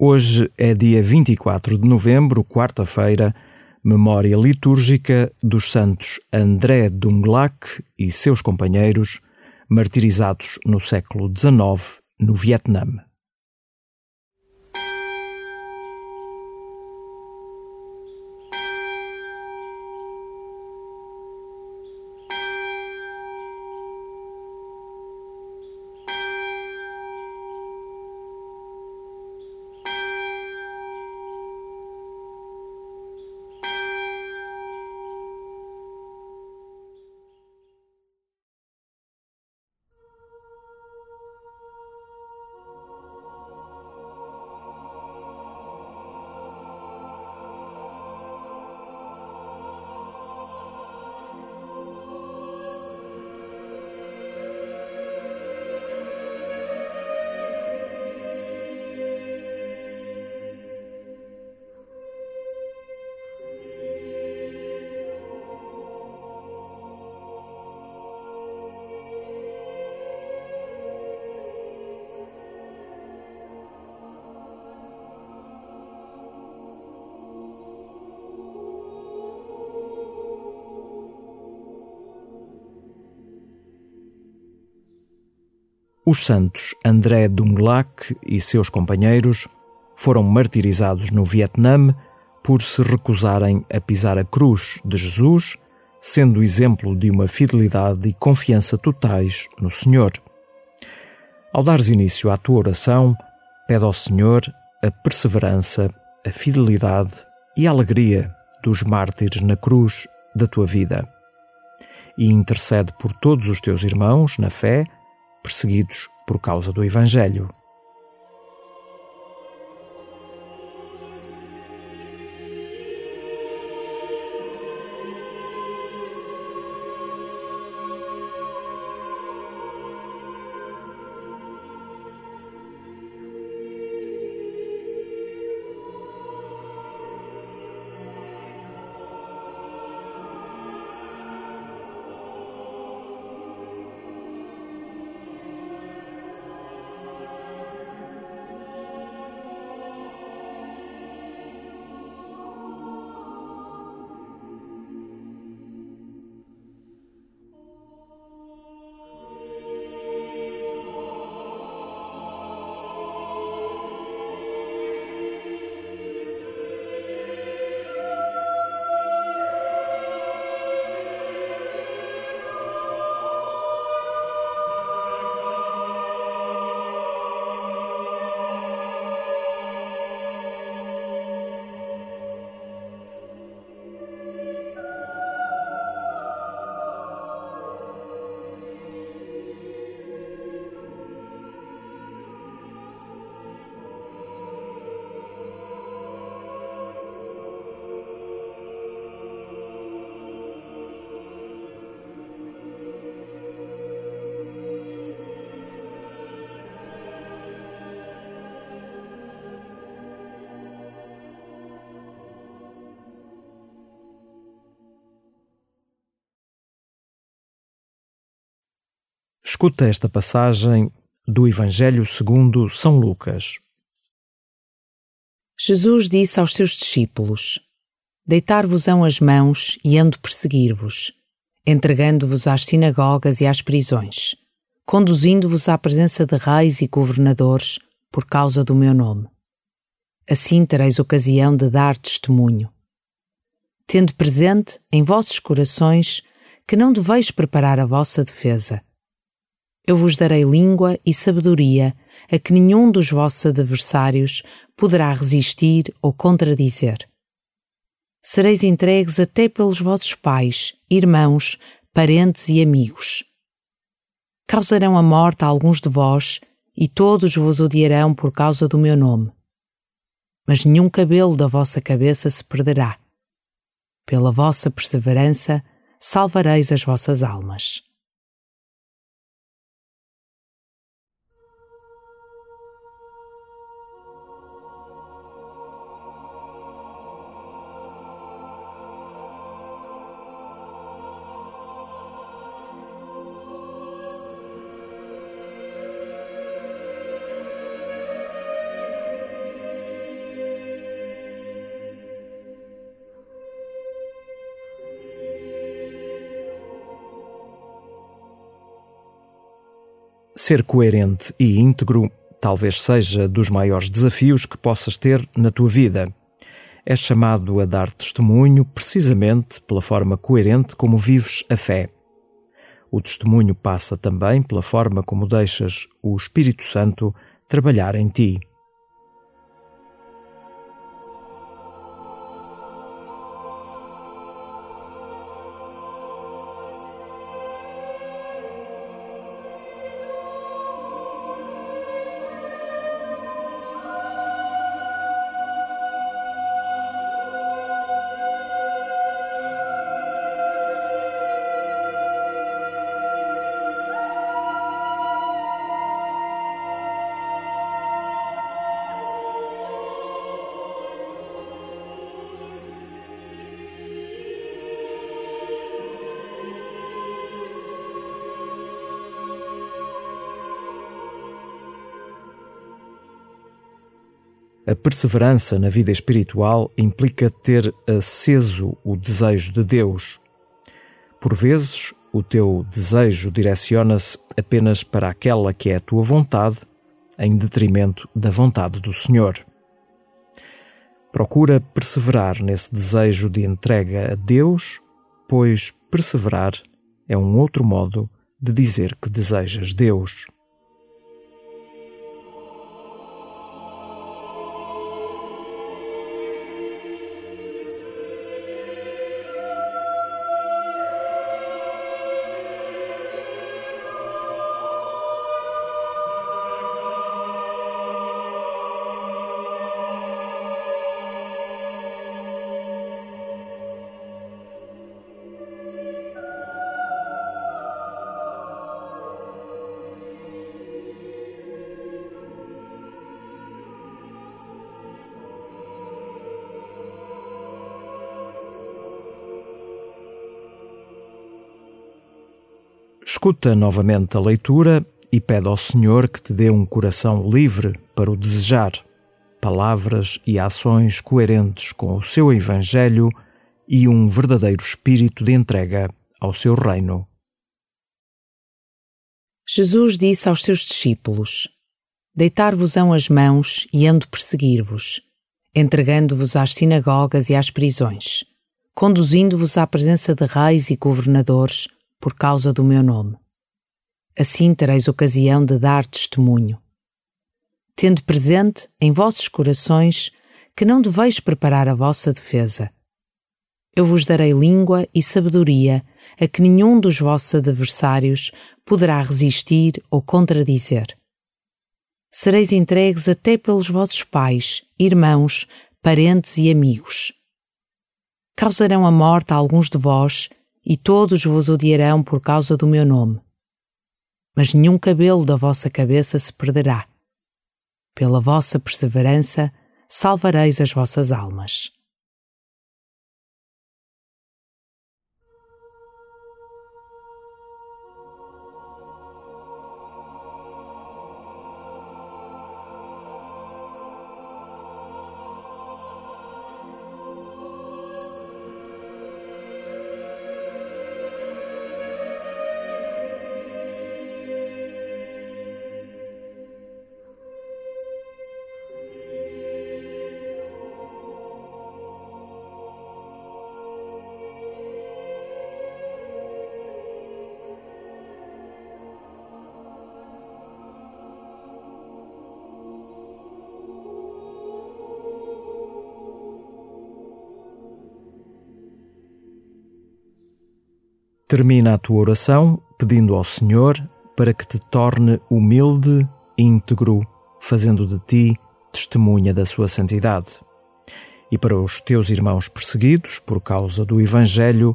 Hoje é dia 24 de novembro, quarta-feira, memória litúrgica dos santos André Dunglac e seus companheiros, martirizados no século XIX no Vietnã. Os santos André Dunglac e seus companheiros foram martirizados no Vietnã por se recusarem a pisar a cruz de Jesus, sendo exemplo de uma fidelidade e confiança totais no Senhor. Ao dares início à tua oração, pede ao Senhor a perseverança, a fidelidade e a alegria dos mártires na cruz da tua vida. E intercede por todos os teus irmãos na fé perseguidos por causa do Evangelho. Escuta esta passagem do Evangelho segundo São Lucas. Jesus disse aos seus discípulos: Deitar-vos-ão as mãos e ando perseguir-vos, entregando-vos às sinagogas e às prisões, conduzindo-vos à presença de reis e governadores por causa do meu nome. Assim tereis ocasião de dar testemunho. Tendo presente em vossos corações que não deveis preparar a vossa defesa eu vos darei língua e sabedoria a que nenhum dos vossos adversários poderá resistir ou contradizer. Sereis entregues até pelos vossos pais, irmãos, parentes e amigos. Causarão a morte a alguns de vós, e todos vos odiarão por causa do meu nome. Mas nenhum cabelo da vossa cabeça se perderá. Pela vossa perseverança, salvareis as vossas almas. Ser coerente e íntegro talvez seja dos maiores desafios que possas ter na tua vida. És chamado a dar testemunho precisamente pela forma coerente como vives a fé. O testemunho passa também pela forma como deixas o Espírito Santo trabalhar em ti. A perseverança na vida espiritual implica ter aceso o desejo de Deus. Por vezes, o teu desejo direciona-se apenas para aquela que é a tua vontade, em detrimento da vontade do Senhor. Procura perseverar nesse desejo de entrega a Deus, pois perseverar é um outro modo de dizer que desejas Deus. Escuta novamente a leitura e pede ao Senhor que te dê um coração livre para o desejar, palavras e ações coerentes com o seu Evangelho e um verdadeiro espírito de entrega ao seu reino. Jesus disse aos seus discípulos: Deitar-vos-ão as mãos e ando perseguir-vos, entregando-vos às sinagogas e às prisões, conduzindo-vos à presença de reis e governadores por causa do meu nome. Assim tereis ocasião de dar testemunho. Tendo presente em vossos corações que não deveis preparar a vossa defesa. Eu vos darei língua e sabedoria a que nenhum dos vossos adversários poderá resistir ou contradizer. Sereis entregues até pelos vossos pais, irmãos, parentes e amigos. Causarão a morte a alguns de vós e todos vos odiarão por causa do meu nome. Mas nenhum cabelo da vossa cabeça se perderá. Pela vossa perseverança, salvareis as vossas almas. Termina a tua oração pedindo ao Senhor para que te torne humilde, íntegro, fazendo de ti testemunha da sua santidade. E para os teus irmãos perseguidos por causa do Evangelho,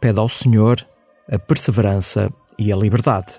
pede ao Senhor a perseverança e a liberdade.